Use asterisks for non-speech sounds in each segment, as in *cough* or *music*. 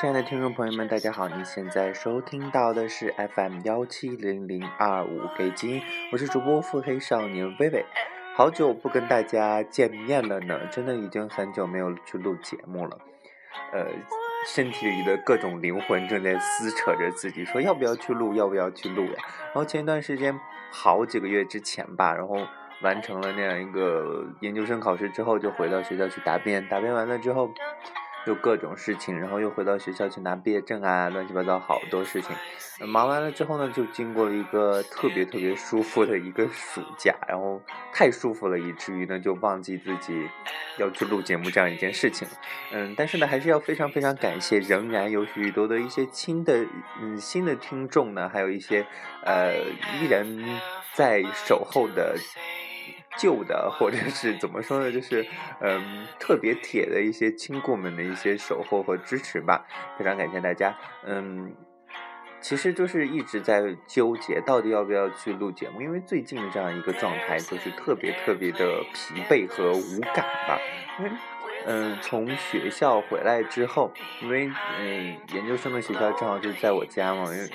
亲爱的听众朋友们，大家好！你现在收听到的是 FM 幺七零零二五北京，我是主播腹黑少年微微。好久不跟大家见面了呢，真的已经很久没有去录节目了。呃，身体里的各种灵魂正在撕扯着自己，说要不要去录，要不要去录呀？然后前一段时间，好几个月之前吧，然后完成了那样一个研究生考试之后，就回到学校去答辩。答辩完了之后。有各种事情，然后又回到学校去拿毕业证啊，乱七八糟好多事情。忙完了之后呢，就经过了一个特别特别舒服的一个暑假，然后太舒服了，以至于呢就忘记自己要去录节目这样一件事情。嗯，但是呢，还是要非常非常感谢，仍然有许多的一些新的嗯新的听众呢，还有一些呃依然在守候的。旧的，或者是怎么说呢，就是嗯，特别铁的一些亲故们的一些守候和支持吧，非常感谢大家。嗯，其实就是一直在纠结，到底要不要去录节目，因为最近这样一个状态就是特别特别的疲惫和无感吧，因为。嗯，从学校回来之后，因为嗯，研究生的学校正好就在我家嘛，因为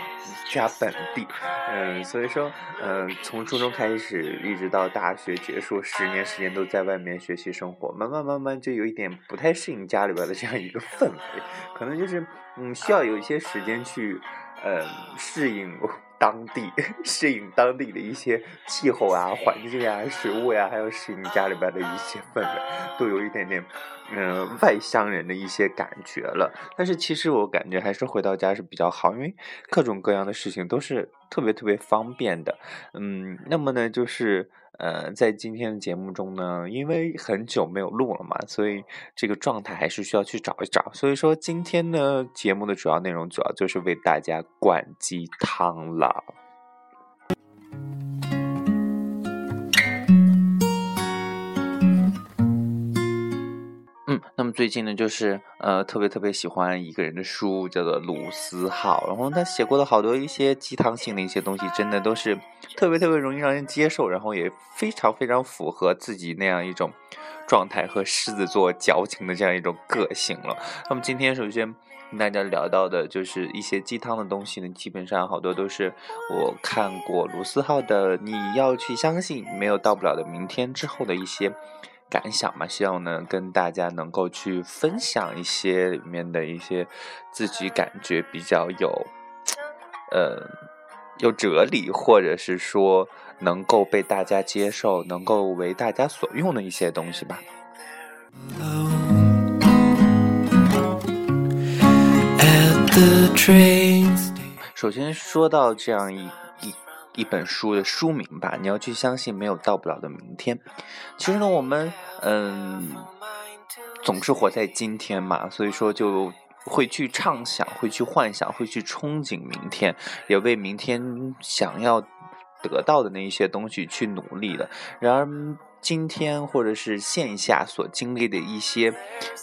家本地，嗯，所以说，嗯，从初中开始一直到大学结束，十年时间都在外面学习生活，慢慢慢慢就有一点不太适应家里边的这样一个氛围，可能就是嗯，需要有一些时间去，嗯，适应。当地 *laughs* 适应当地的一些气候啊、环境啊、食物呀，还有适应家里边的一些氛围，都有一点点，嗯，外乡人的一些感觉了。但是其实我感觉还是回到家是比较好，因为各种各样的事情都是特别特别方便的。嗯，那么呢，就是。呃，在今天的节目中呢，因为很久没有录了嘛，所以这个状态还是需要去找一找。所以说，今天呢，节目的主要内容主要就是为大家灌鸡汤了。那么最近呢，就是呃，特别特别喜欢一个人的书，叫做卢思浩。然后他写过的好多一些鸡汤性的一些东西，真的都是特别特别容易让人接受，然后也非常非常符合自己那样一种状态和狮子座矫情的这样一种个性了。那么今天首先跟大家聊到的就是一些鸡汤的东西呢，基本上好多都是我看过卢思浩的《你要去相信没有到不了的明天》之后的一些。感想嘛，希望呢跟大家能够去分享一些里面的一些自己感觉比较有，呃，有哲理，或者是说能够被大家接受、能够为大家所用的一些东西吧。首先说到这样一。一本书的书名吧，你要去相信没有到不了的明天。其实呢，我们嗯总是活在今天嘛，所以说就会去畅想，会去幻想，会去憧憬明天，也为明天想要得到的那一些东西去努力的。然而今天或者是线下所经历的一些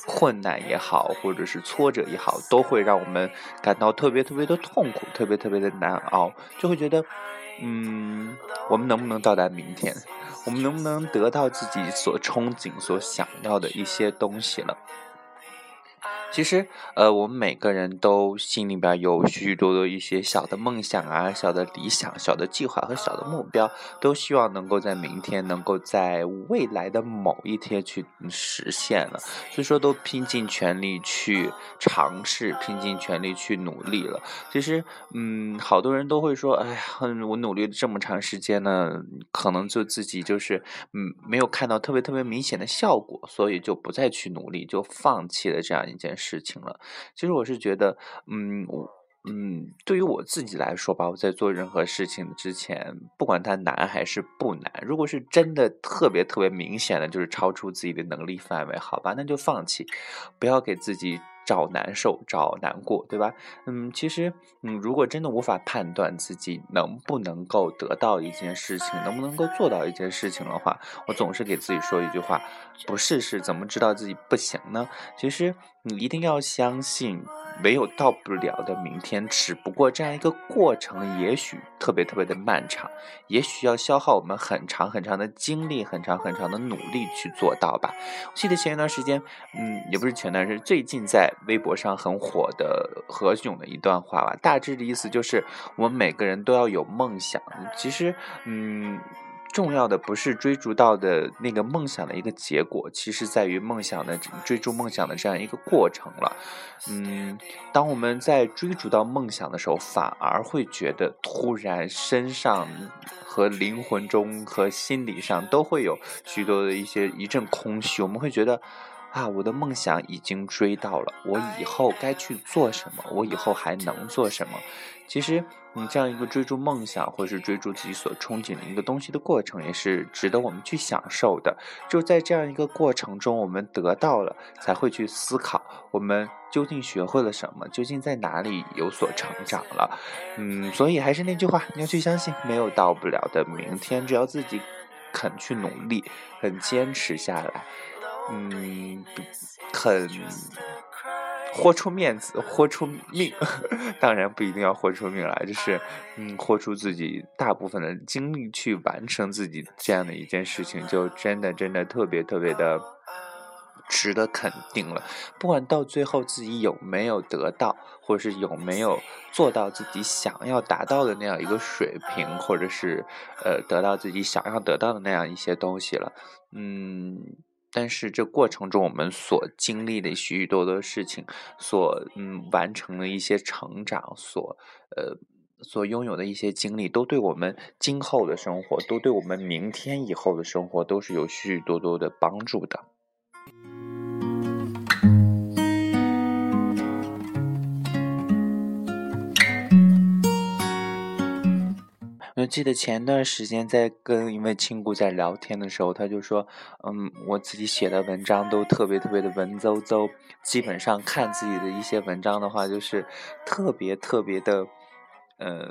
困难也好，或者是挫折也好，都会让我们感到特别特别的痛苦，特别特别的难熬，就会觉得。嗯，我们能不能到达明天？我们能不能得到自己所憧憬、所想要的一些东西了？其实，呃，我们每个人都心里边有许许多多一些小的梦想啊、小的理想、小的计划和小的目标，都希望能够在明天，能够在未来的某一天去实现了。所以说，都拼尽全力去尝试，拼尽全力去努力了。其实，嗯，好多人都会说，哎呀，我努力了这么长时间呢，可能就自己就是，嗯，没有看到特别特别明显的效果，所以就不再去努力，就放弃了这样一件。事事情了，其实我是觉得，嗯，我，嗯，对于我自己来说吧，我在做任何事情之前，不管它难还是不难，如果是真的特别特别明显的，就是超出自己的能力范围，好吧，那就放弃，不要给自己找难受，找难过，对吧？嗯，其实，嗯，如果真的无法判断自己能不能够得到一件事情，能不能够做到一件事情的话，我总是给自己说一句话：不试试怎么知道自己不行呢？其实，你一定要相信。唯有到不了的明天，只不过这样一个过程，也许特别特别的漫长，也许要消耗我们很长很长的精力，很长很长的努力去做到吧。我记得前一段时间，嗯，也不是前段时间，最近在微博上很火的何炅的一段话吧，大致的意思就是，我们每个人都要有梦想。其实，嗯。重要的不是追逐到的那个梦想的一个结果，其实在于梦想的追逐梦想的这样一个过程了。嗯，当我们在追逐到梦想的时候，反而会觉得突然身上和灵魂中和心理上都会有许多的一些一阵空虚，我们会觉得。啊，我的梦想已经追到了，我以后该去做什么？我以后还能做什么？其实，你这样一个追逐梦想，或是追逐自己所憧憬的一个东西的过程，也是值得我们去享受的。就在这样一个过程中，我们得到了，才会去思考，我们究竟学会了什么？究竟在哪里有所成长了？嗯，所以还是那句话，你要去相信，没有到不了的明天，只要自己肯去努力，很坚持下来。嗯，肯豁出面子，豁出命，*laughs* 当然不一定要豁出命来，就是嗯，豁出自己大部分的精力去完成自己这样的一件事情，就真的真的特别特别的值得肯定了。不管到最后自己有没有得到，或者是有没有做到自己想要达到的那样一个水平，或者是呃得到自己想要得到的那样一些东西了，嗯。但是这过程中，我们所经历的许许多多事情，所嗯完成的一些成长，所呃所拥有的一些经历，都对我们今后的生活，都对我们明天以后的生活，都是有许许多多的帮助的。记得前段时间在跟一位亲故在聊天的时候，他就说：“嗯，我自己写的文章都特别特别的文绉绉，基本上看自己的一些文章的话，就是特别特别的，呃，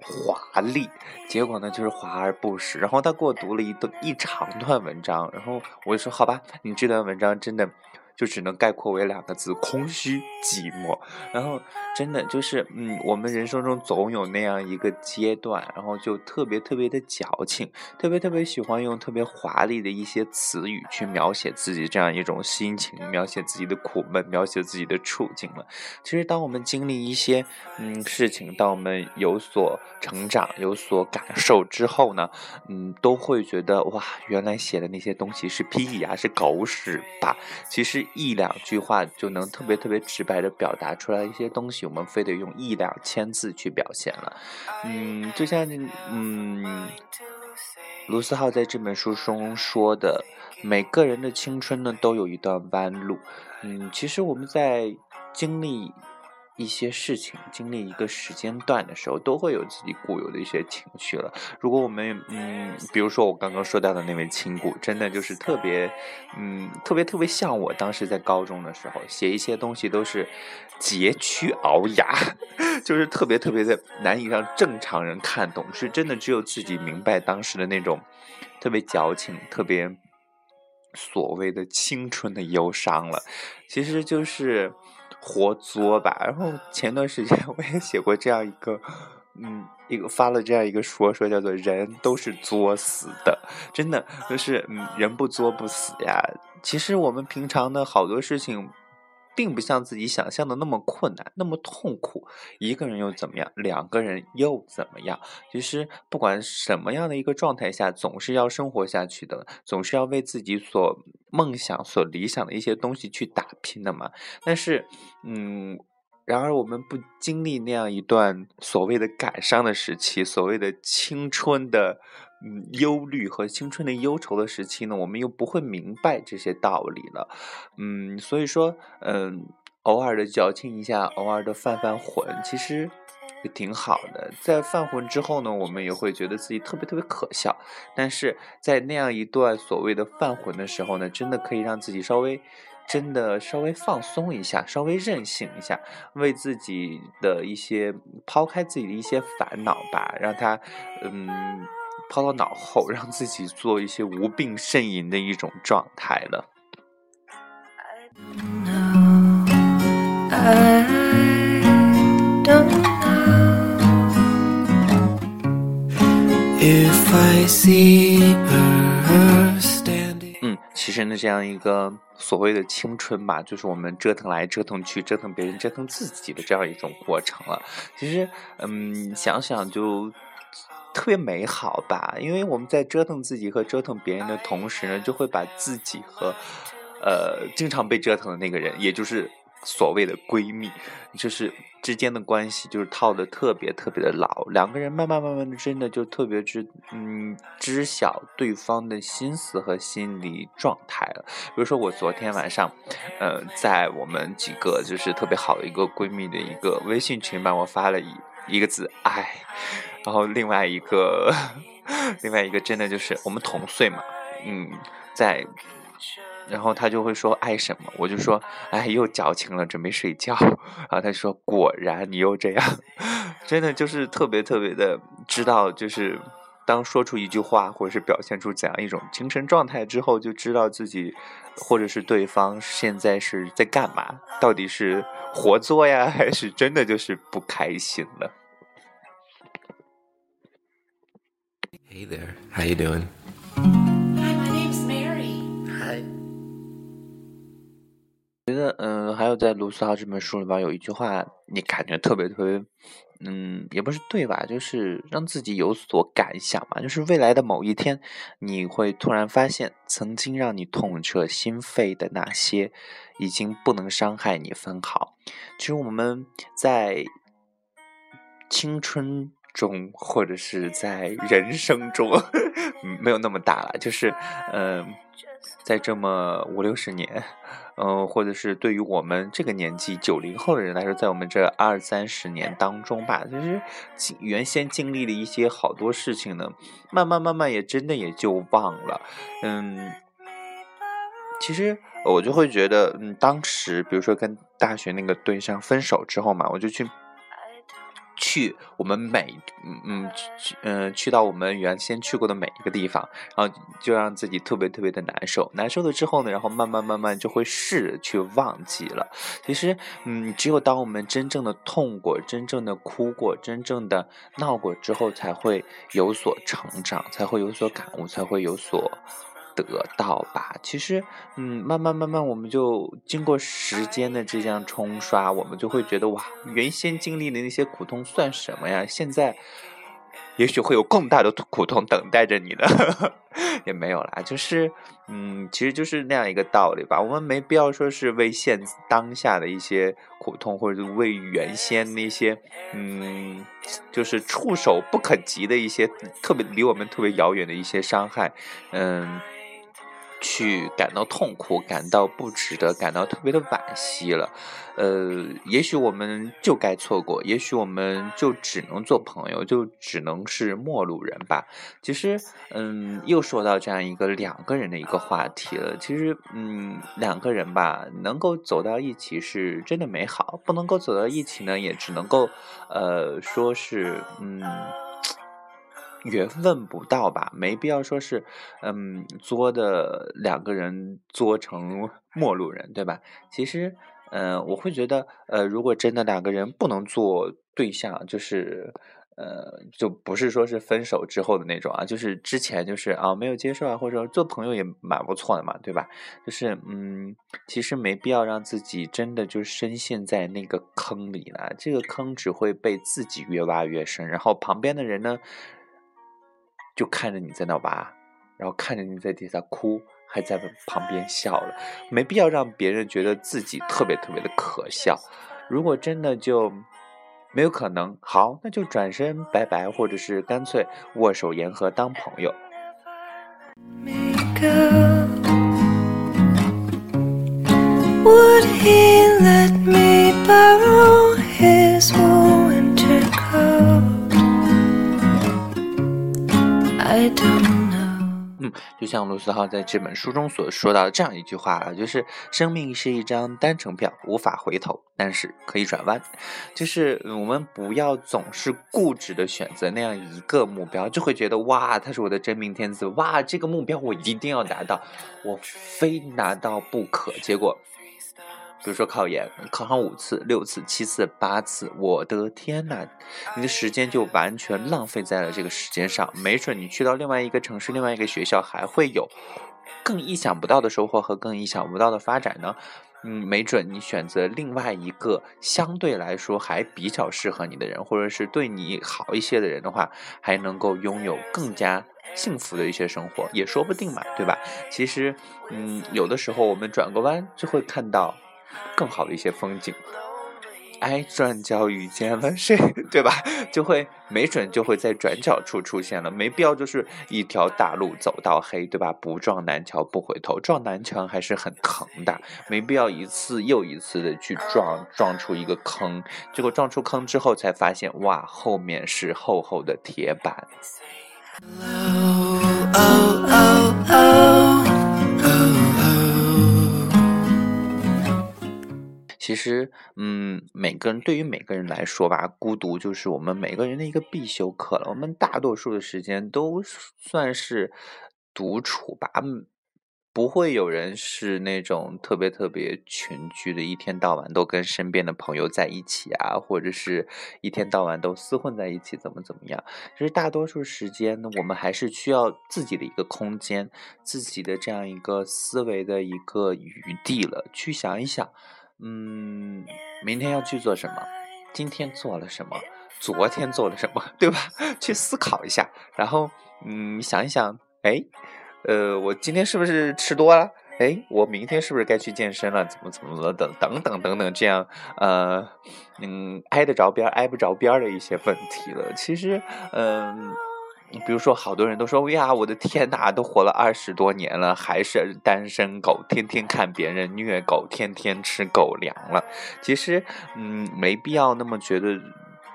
华丽。结果呢，就是华而不实。然后他给我读了一段一长段文章，然后我就说：好吧，你这段文章真的。”就只能概括为两个字：空虚寂寞。然后，真的就是，嗯，我们人生中总有那样一个阶段，然后就特别特别的矫情，特别特别喜欢用特别华丽的一些词语去描写自己这样一种心情，描写自己的苦闷，描写自己的处境了。其实，当我们经历一些嗯事情，当我们有所成长、有所感受之后呢，嗯，都会觉得哇，原来写的那些东西是屁呀，是狗屎吧？其实。一两句话就能特别特别直白的表达出来一些东西，我们非得用一两千字去表现了。嗯，就像嗯，卢思浩在这本书中说的，每个人的青春呢都有一段弯路。嗯，其实我们在经历。一些事情经历一个时间段的时候，都会有自己固有的一些情绪了。如果我们，嗯，比如说我刚刚说到的那位亲故，真的就是特别，嗯，特别特别像我当时在高中的时候写一些东西都是佶屈聱牙，*laughs* 就是特别特别的难以让正常人看懂，是真的只有自己明白当时的那种特别矫情、特别所谓的青春的忧伤了。其实就是。活作吧，然后前段时间 *laughs* 我也写过这样一个，嗯，一个发了这样一个说说，叫做“人都是作死的”，真的就是，嗯，人不作不死呀。其实我们平常的好多事情。并不像自己想象的那么困难，那么痛苦。一个人又怎么样？两个人又怎么样？其实不管什么样的一个状态下，总是要生活下去的，总是要为自己所梦想、所理想的一些东西去打拼的嘛。但是，嗯，然而我们不经历那样一段所谓的感伤的时期，所谓的青春的。嗯，忧虑和青春的忧愁的时期呢，我们又不会明白这些道理了。嗯，所以说，嗯，偶尔的矫情一下，偶尔的犯犯浑，其实也挺好的。在犯浑之后呢，我们也会觉得自己特别特别可笑。但是在那样一段所谓的犯浑的时候呢，真的可以让自己稍微真的稍微放松一下，稍微任性一下，为自己的一些抛开自己的一些烦恼吧，让他嗯抛到脑后，让自己做一些无病呻吟的一种状态了。嗯，其实呢，这样一个所谓的青春吧，就是我们折腾来折腾去，折腾别人，折腾自己的这样一种过程了。其实，嗯，想想就特别美好吧，因为我们在折腾自己和折腾别人的同时呢，就会把自己和呃经常被折腾的那个人，也就是所谓的闺蜜，就是之间的关系，就是套的特别特别的牢。两个人慢慢慢慢的，真的就特别知嗯知晓对方的心思和心理状态了。比如说我昨天晚上，呃，在我们几个就是特别好的一个闺蜜的一个微信群吧，我发了一一个字“爱”，然后另外一个 *laughs* 另外一个真的就是我们同岁嘛，嗯，在。然后他就会说爱什么，我就说哎又矫情了，准备睡觉。*laughs* 然后他说果然你又这样，*laughs* 真的就是特别特别的知道，就是当说出一句话或者是表现出怎样一种精神状态之后，就知道自己或者是对方现在是在干嘛，到底是活作呀，还是真的就是不开心了。Hey there, how you doing? Hi. my name's Mary. Hi. 觉得，嗯，还有在卢思浩这本书里边有一句话，你感觉特别特别，嗯，也不是对吧？就是让自己有所感想嘛。就是未来的某一天，你会突然发现，曾经让你痛彻心扉的那些，已经不能伤害你分毫。其实我们在青春中，或者是在人生中，没有那么大了。就是，嗯，在这么五六十年。嗯，或者是对于我们这个年纪九零后的人来说，在我们这二三十年当中吧，其实原先经历的一些好多事情呢，慢慢慢慢也真的也就忘了。嗯，其实我就会觉得，嗯，当时比如说跟大学那个对象分手之后嘛，我就去。去我们每嗯嗯去嗯去到我们原先去过的每一个地方，然后就让自己特别特别的难受，难受了之后呢，然后慢慢慢慢就会试着去忘记了。其实嗯，只有当我们真正的痛过、真正的哭过、真正的闹过之后，才会有所成长，才会有所感悟，才会有所。得到吧，其实，嗯，慢慢慢慢，我们就经过时间的这样冲刷，我们就会觉得哇，原先经历的那些苦痛算什么呀？现在，也许会有更大的苦痛等待着你的，*laughs* 也没有啦，就是，嗯，其实就是那样一个道理吧。我们没必要说是为现当下的一些苦痛，或者是为原先那些，嗯，就是触手不可及的一些特别离我们特别遥远的一些伤害，嗯。去感到痛苦，感到不值得，感到特别的惋惜了。呃，也许我们就该错过，也许我们就只能做朋友，就只能是陌路人吧。其实，嗯，又说到这样一个两个人的一个话题了。其实，嗯，两个人吧，能够走到一起是真的美好，不能够走到一起呢，也只能够，呃，说是，嗯。缘分不到吧，没必要说是，嗯，作的两个人作成陌路人，对吧？其实，嗯，我会觉得，呃，如果真的两个人不能做对象，就是，呃，就不是说是分手之后的那种啊，就是之前就是啊没有接受啊，或者说做朋友也蛮不错的嘛，对吧？就是，嗯，其实没必要让自己真的就深陷在那个坑里了，这个坑只会被自己越挖越深，然后旁边的人呢？就看着你在那挖，然后看着你在底下哭，还在旁边笑了，没必要让别人觉得自己特别特别的可笑。如果真的就没有可能，好，那就转身拜拜，或者是干脆握手言和当朋友。就像卢思浩在这本书中所说到的这样一句话啊，就是生命是一张单程票，无法回头，但是可以转弯。就是我们不要总是固执的选择那样一个目标，就会觉得哇，他是我的真命天子，哇，这个目标我一定要达到，我非拿到不可。结果。比如说考研，考上五次、六次、七次、八次，我的天呐，你的时间就完全浪费在了这个时间上。没准你去到另外一个城市、另外一个学校，还会有更意想不到的收获和更意想不到的发展呢。嗯，没准你选择另外一个相对来说还比较适合你的人，或者是对你好一些的人的话，还能够拥有更加幸福的一些生活，也说不定嘛，对吧？其实，嗯，有的时候我们转个弯就会看到。更好的一些风景，哎，转角遇见了谁，对吧？就会没准就会在转角处出现了，没必要就是一条大路走到黑，对吧？不撞南墙不回头，撞南墙还是很疼的，没必要一次又一次的去撞，撞出一个坑，结果撞出坑之后才发现，哇，后面是厚厚的铁板。其实，嗯，每个人对于每个人来说吧，孤独就是我们每个人的一个必修课了。我们大多数的时间都算是独处吧，不会有人是那种特别特别群居的，一天到晚都跟身边的朋友在一起啊，或者是一天到晚都厮混在一起，怎么怎么样？其实大多数时间呢，我们还是需要自己的一个空间，自己的这样一个思维的一个余地了，去想一想。嗯，明天要去做什么？今天做了什么？昨天做了什么？对吧？*laughs* 去思考一下，然后嗯，想一想，哎，呃，我今天是不是吃多了？哎，我明天是不是该去健身了？怎么怎么了？等等等等等，这样呃，嗯，挨得着边挨不着边的一些问题了。其实，嗯。比如说，好多人都说：“呀，我的天哪，都活了二十多年了，还是单身狗，天天看别人虐狗，天天吃狗粮了。”其实，嗯，没必要那么觉得。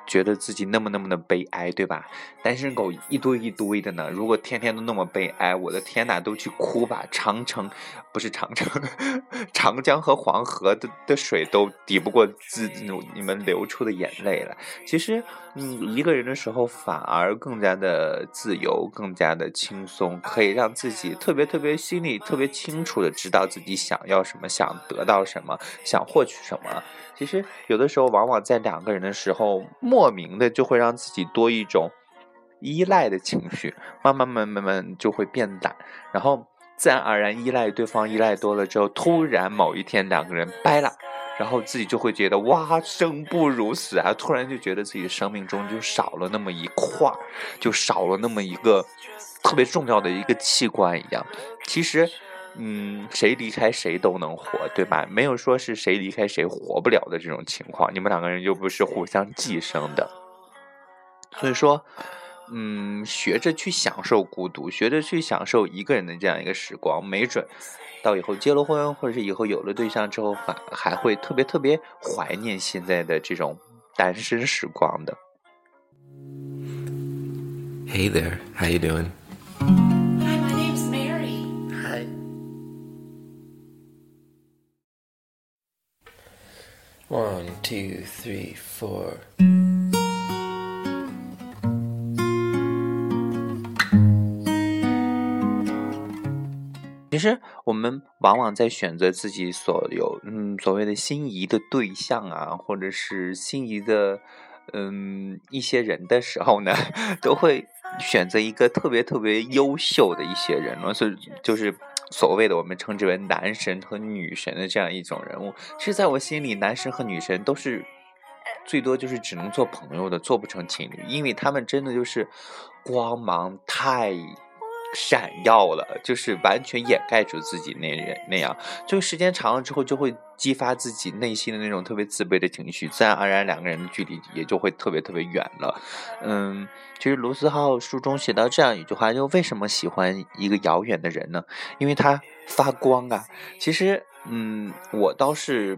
觉得自己那么那么的悲哀，对吧？单身狗一堆一堆的呢。如果天天都那么悲哀，我的天哪，都去哭吧！长城不是长城，*laughs* 长江和黄河的的水都抵不过自你们流出的眼泪了。其实，嗯，一个人的时候反而更加的自由，更加的轻松，可以让自己特别特别心里特别清楚的知道自己想要什么，想得到什么，想获取什么。其实有的时候，往往在两个人的时候，莫名的就会让自己多一种依赖的情绪，慢慢慢慢慢就会变懒，然后自然而然依赖对方，依赖多了之后，突然某一天两个人掰了，然后自己就会觉得哇，生不如死啊！突然就觉得自己生命中就少了那么一块，就少了那么一个特别重要的一个器官一样。其实。嗯，谁离开谁都能活，对吧？没有说是谁离开谁活不了的这种情况。你们两个人又不是互相寄生的，所以说，嗯，学着去享受孤独，学着去享受一个人的这样一个时光，没准到以后结了婚，或者是以后有了对象之后，反还会特别特别怀念现在的这种单身时光的。Hey there, how you doing? One, two, three, four. 其实，我们往往在选择自己所有嗯所谓的心仪的对象啊，或者是心仪的嗯一些人的时候呢，*laughs* 都会选择一个特别特别优秀的一些人了，所以就是。所谓的我们称之为男神和女神的这样一种人物，其实在我心里，男神和女神都是最多就是只能做朋友的，做不成情侣，因为他们真的就是光芒太。闪耀了，就是完全掩盖住自己那人那样，就时间长了之后，就会激发自己内心的那种特别自卑的情绪，自然而然两个人的距离也就会特别特别远了。嗯，其实卢思浩书中写到这样一句话，就为什么喜欢一个遥远的人呢？因为他发光啊。其实，嗯，我倒是，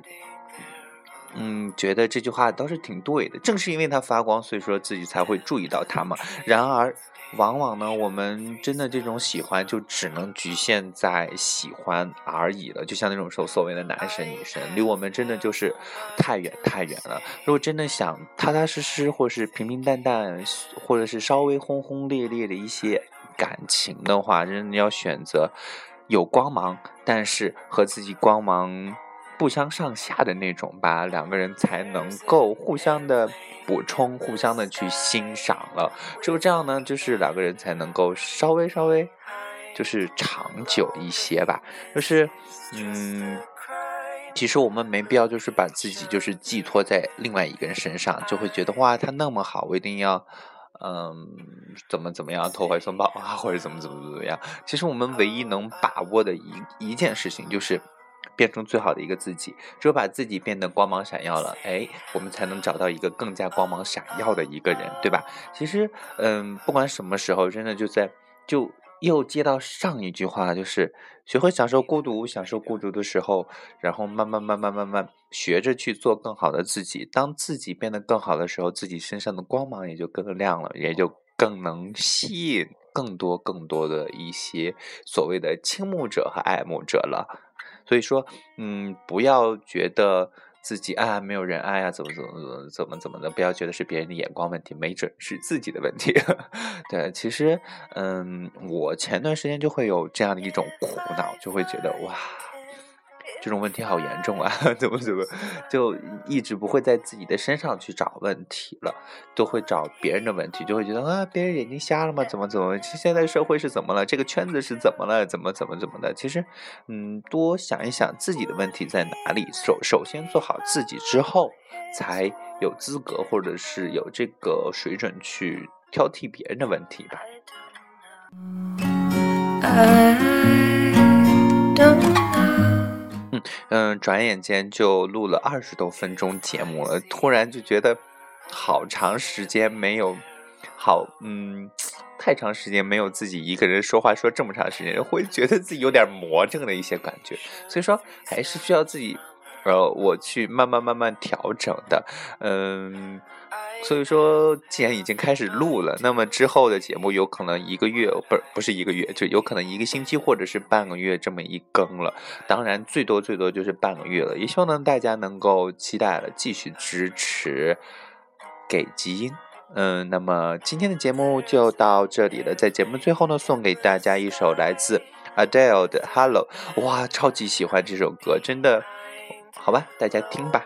嗯，觉得这句话倒是挺对的。正是因为他发光，所以说自己才会注意到他嘛。然而。往往呢，我们真的这种喜欢就只能局限在喜欢而已了。就像那种所所谓的男神女神，离我们真的就是太远太远了。如果真的想踏踏实实，或是平平淡淡，或者是稍微轰轰烈烈的一些感情的话，真的要选择有光芒，但是和自己光芒。不相上下的那种吧，两个人才能够互相的补充，互相的去欣赏了。只有这样呢，就是两个人才能够稍微稍微，就是长久一些吧。就是，嗯，其实我们没必要就是把自己就是寄托在另外一个人身上，就会觉得哇，他那么好，我一定要，嗯，怎么怎么样，投怀送抱啊，或者怎么怎么怎么样。其实我们唯一能把握的一一件事情就是。变成最好的一个自己，只有把自己变得光芒闪耀了，哎，我们才能找到一个更加光芒闪耀的一个人，对吧？其实，嗯，不管什么时候，真的就在就又接到上一句话，就是学会享受孤独，享受孤独的时候，然后慢慢慢慢慢慢学着去做更好的自己。当自己变得更好的时候，自己身上的光芒也就更亮了，也就更能吸引更多更多的一些所谓的倾慕者和爱慕者了。所以说，嗯，不要觉得自己啊没有人爱啊，怎么怎么怎么怎么怎么的，不要觉得是别人的眼光问题，没准是自己的问题。*laughs* 对，其实，嗯，我前段时间就会有这样的一种苦恼，就会觉得哇。这种问题好严重啊！*laughs* 怎么怎么，就一直不会在自己的身上去找问题了，都会找别人的问题，就会觉得啊，别人眼睛瞎了吗？怎么怎么？现在社会是怎么了？这个圈子是怎么了？怎么怎么怎么的？其实，嗯，多想一想自己的问题在哪里。首首先做好自己之后，才有资格或者是有这个水准去挑剔别人的问题吧。嗯，转眼间就录了二十多分钟节目了，突然就觉得好长时间没有，好，嗯，太长时间没有自己一个人说话说这么长时间，会觉得自己有点魔怔的一些感觉，所以说还是需要自己，呃，我去慢慢慢慢调整的，嗯。所以说，既然已经开始录了，那么之后的节目有可能一个月，不是不是一个月，就有可能一个星期或者是半个月这么一更了。当然，最多最多就是半个月了。也希望呢大家能够期待了，继续支持给基因。嗯，那么今天的节目就到这里了。在节目最后呢，送给大家一首来自 Adele 的《Hello》。哇，超级喜欢这首歌，真的，好吧，大家听吧。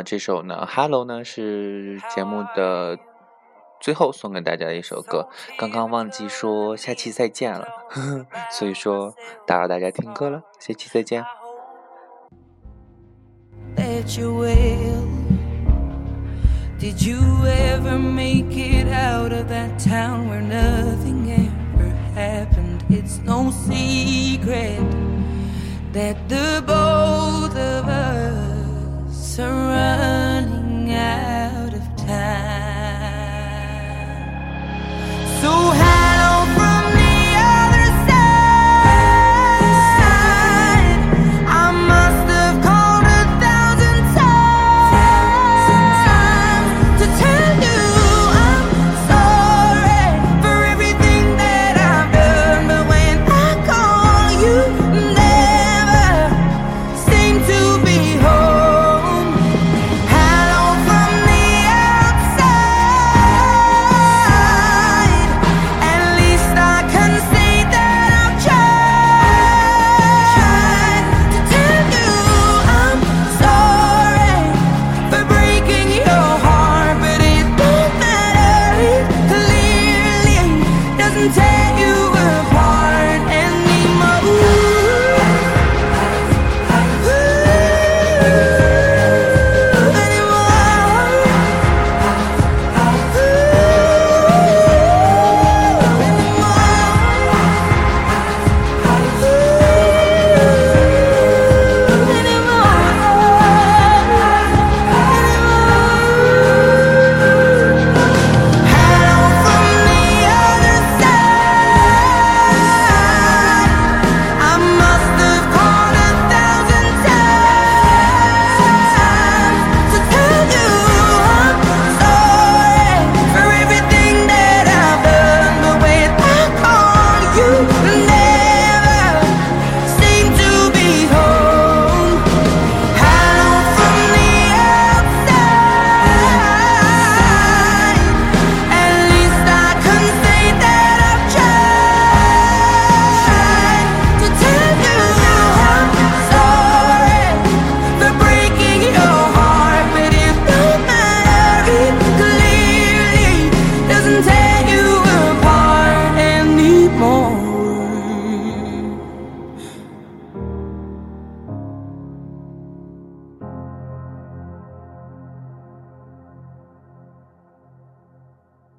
么这首呢，《Hello》呢是节目的最后送给大家的一首歌。刚刚忘记说下期再见了，呵呵所以说打扰大家听歌了，下期再见。that you will. Did you ever make it out of that town where nothing ever happened? It's no secret that the both of us are running out